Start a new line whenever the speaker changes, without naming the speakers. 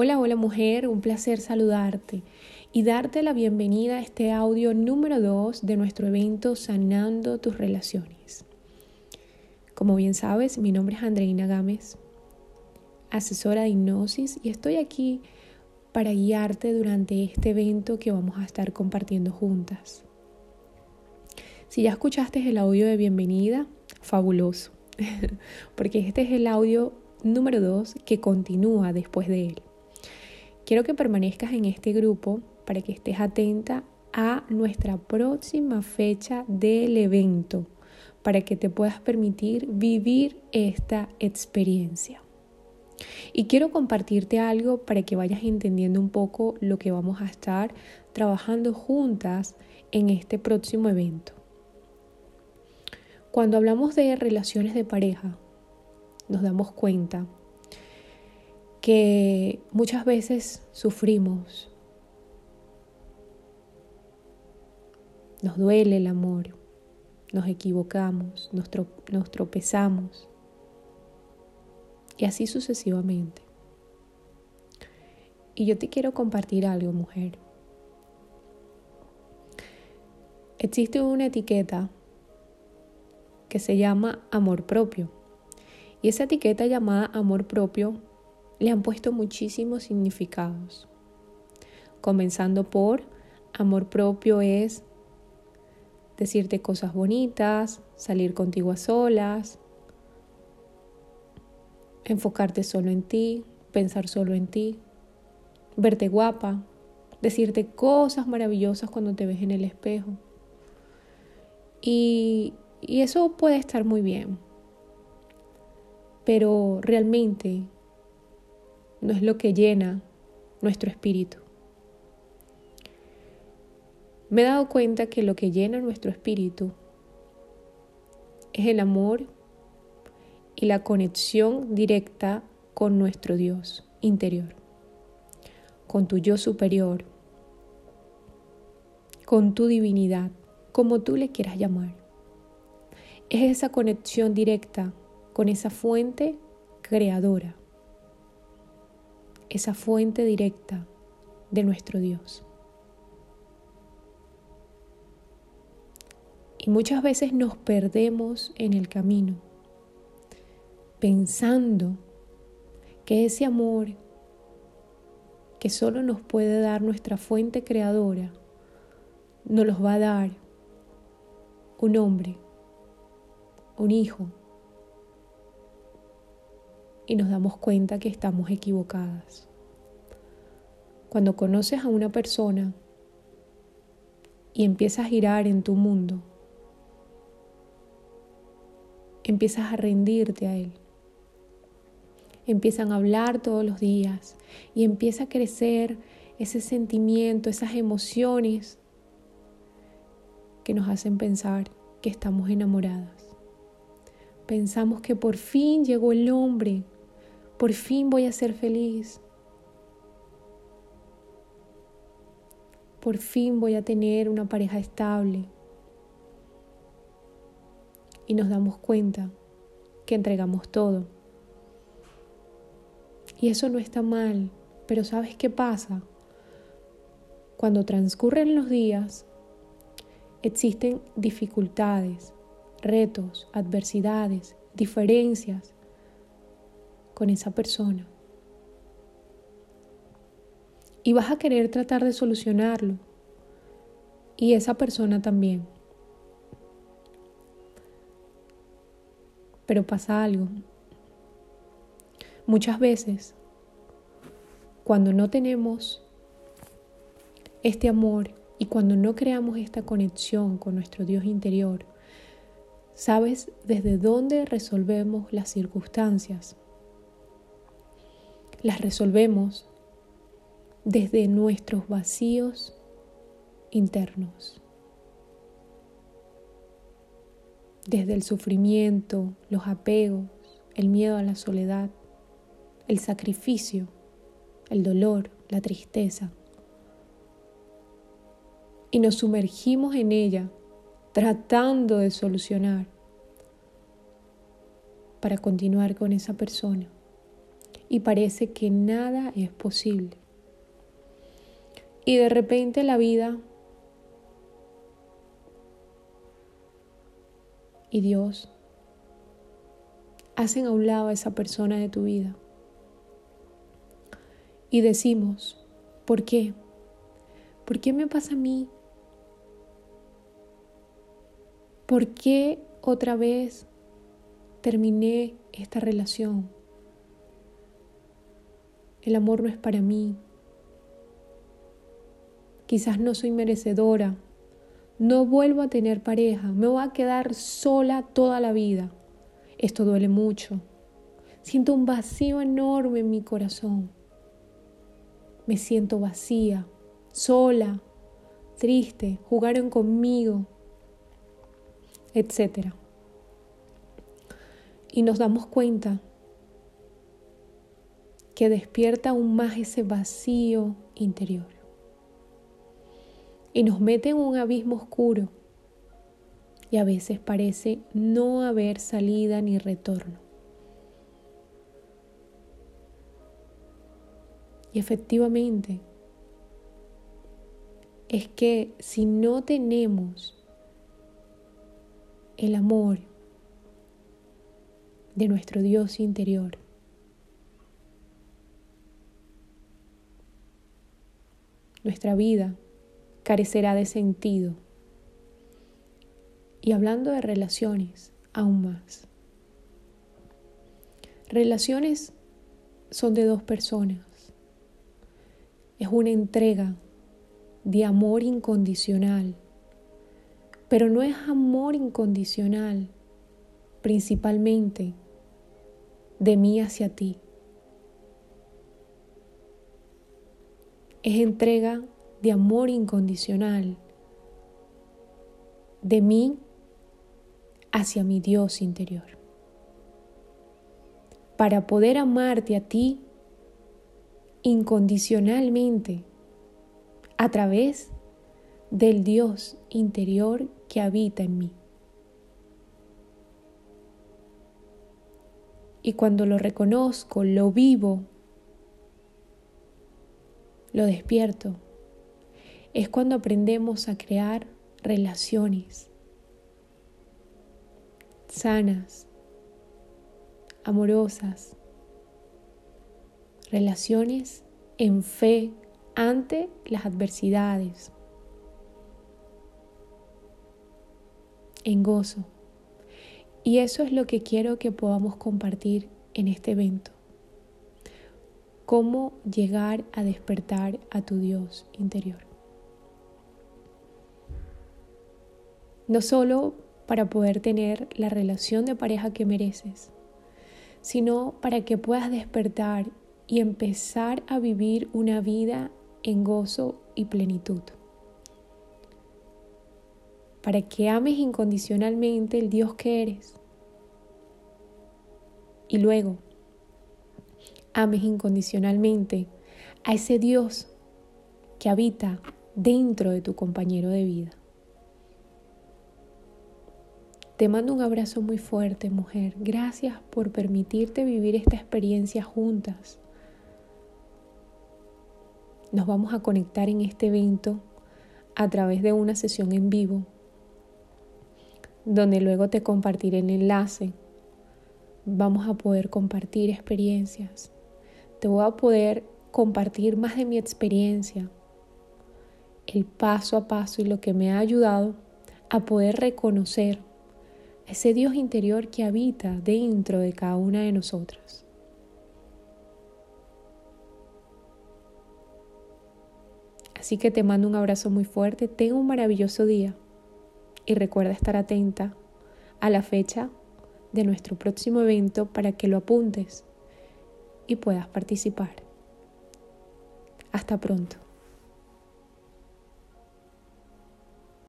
Hola, hola mujer, un placer saludarte y darte la bienvenida a este audio número 2 de nuestro evento Sanando tus relaciones. Como bien sabes, mi nombre es Andreina Gámez, asesora de hipnosis y estoy aquí para guiarte durante este evento que vamos a estar compartiendo juntas. Si ya escuchaste el audio de bienvenida, fabuloso, porque este es el audio número 2 que continúa después de él. Quiero que permanezcas en este grupo para que estés atenta a nuestra próxima fecha del evento, para que te puedas permitir vivir esta experiencia. Y quiero compartirte algo para que vayas entendiendo un poco lo que vamos a estar trabajando juntas en este próximo evento. Cuando hablamos de relaciones de pareja, nos damos cuenta que muchas veces sufrimos. Nos duele el amor, nos equivocamos, nos, tropezamos y así sucesivamente. Y yo te quiero compartir algo, mujer. Existe una etiqueta que se llama amor propio. Y esa etiqueta llamada amor propio le han puesto muchísimos significados. Comenzando por amor propio es decirte cosas bonitas, salir contigo a solas, enfocarte solo en ti, pensar solo en ti, verte guapa, decirte cosas maravillosas cuando te ves en el espejo. Y, y eso puede estar muy bien, pero realmente no es lo que llena nuestro espíritu. Me he dado cuenta que lo que llena nuestro espíritu es el amor y la conexión directa con nuestro Dios interior, con tu yo superior, con tu divinidad, como tú le quieras llamar. Es esa conexión directa con esa fuente creadora esa fuente directa de nuestro Dios. Y muchas veces nos perdemos en el camino, pensando que ese amor que solo nos puede dar nuestra fuente creadora, nos los va a dar un hombre, un hijo, y nos damos cuenta que estamos equivocadas. Cuando conoces a una persona y empiezas a girar en tu mundo, empiezas a rendirte a él. Empiezan a hablar todos los días y empieza a crecer ese sentimiento, esas emociones que nos hacen pensar que estamos enamoradas. Pensamos que por fin llegó el hombre por fin voy a ser feliz. Por fin voy a tener una pareja estable. Y nos damos cuenta que entregamos todo. Y eso no está mal, pero ¿sabes qué pasa? Cuando transcurren los días, existen dificultades, retos, adversidades, diferencias con esa persona. Y vas a querer tratar de solucionarlo. Y esa persona también. Pero pasa algo. Muchas veces, cuando no tenemos este amor y cuando no creamos esta conexión con nuestro Dios interior, ¿sabes desde dónde resolvemos las circunstancias? Las resolvemos desde nuestros vacíos internos, desde el sufrimiento, los apegos, el miedo a la soledad, el sacrificio, el dolor, la tristeza. Y nos sumergimos en ella tratando de solucionar para continuar con esa persona y parece que nada es posible. Y de repente la vida y Dios hacen a un lado a esa persona de tu vida. Y decimos, ¿por qué? ¿Por qué me pasa a mí? ¿Por qué otra vez terminé esta relación? El amor no es para mí. Quizás no soy merecedora. No vuelvo a tener pareja. Me voy a quedar sola toda la vida. Esto duele mucho. Siento un vacío enorme en mi corazón. Me siento vacía, sola, triste, jugaron conmigo, etc. Y nos damos cuenta que despierta aún más ese vacío interior y nos mete en un abismo oscuro y a veces parece no haber salida ni retorno. Y efectivamente, es que si no tenemos el amor de nuestro Dios interior, nuestra vida carecerá de sentido. Y hablando de relaciones, aún más. Relaciones son de dos personas. Es una entrega de amor incondicional. Pero no es amor incondicional principalmente de mí hacia ti. Es entrega de amor incondicional de mí hacia mi Dios interior. Para poder amarte a ti incondicionalmente a través del Dios interior que habita en mí. Y cuando lo reconozco, lo vivo, lo despierto, es cuando aprendemos a crear relaciones sanas, amorosas, relaciones en fe ante las adversidades, en gozo. Y eso es lo que quiero que podamos compartir en este evento. Cómo llegar a despertar a tu Dios interior. No solo para poder tener la relación de pareja que mereces, sino para que puedas despertar y empezar a vivir una vida en gozo y plenitud. Para que ames incondicionalmente el Dios que eres. Y luego ames incondicionalmente a ese Dios que habita dentro de tu compañero de vida. Te mando un abrazo muy fuerte, mujer. Gracias por permitirte vivir esta experiencia juntas. Nos vamos a conectar en este evento a través de una sesión en vivo, donde luego te compartiré el enlace. Vamos a poder compartir experiencias. Te voy a poder compartir más de mi experiencia, el paso a paso y lo que me ha ayudado a poder reconocer ese Dios interior que habita dentro de cada una de nosotras. Así que te mando un abrazo muy fuerte, ten un maravilloso día y recuerda estar atenta a la fecha de nuestro próximo evento para que lo apuntes y puedas participar. Hasta pronto.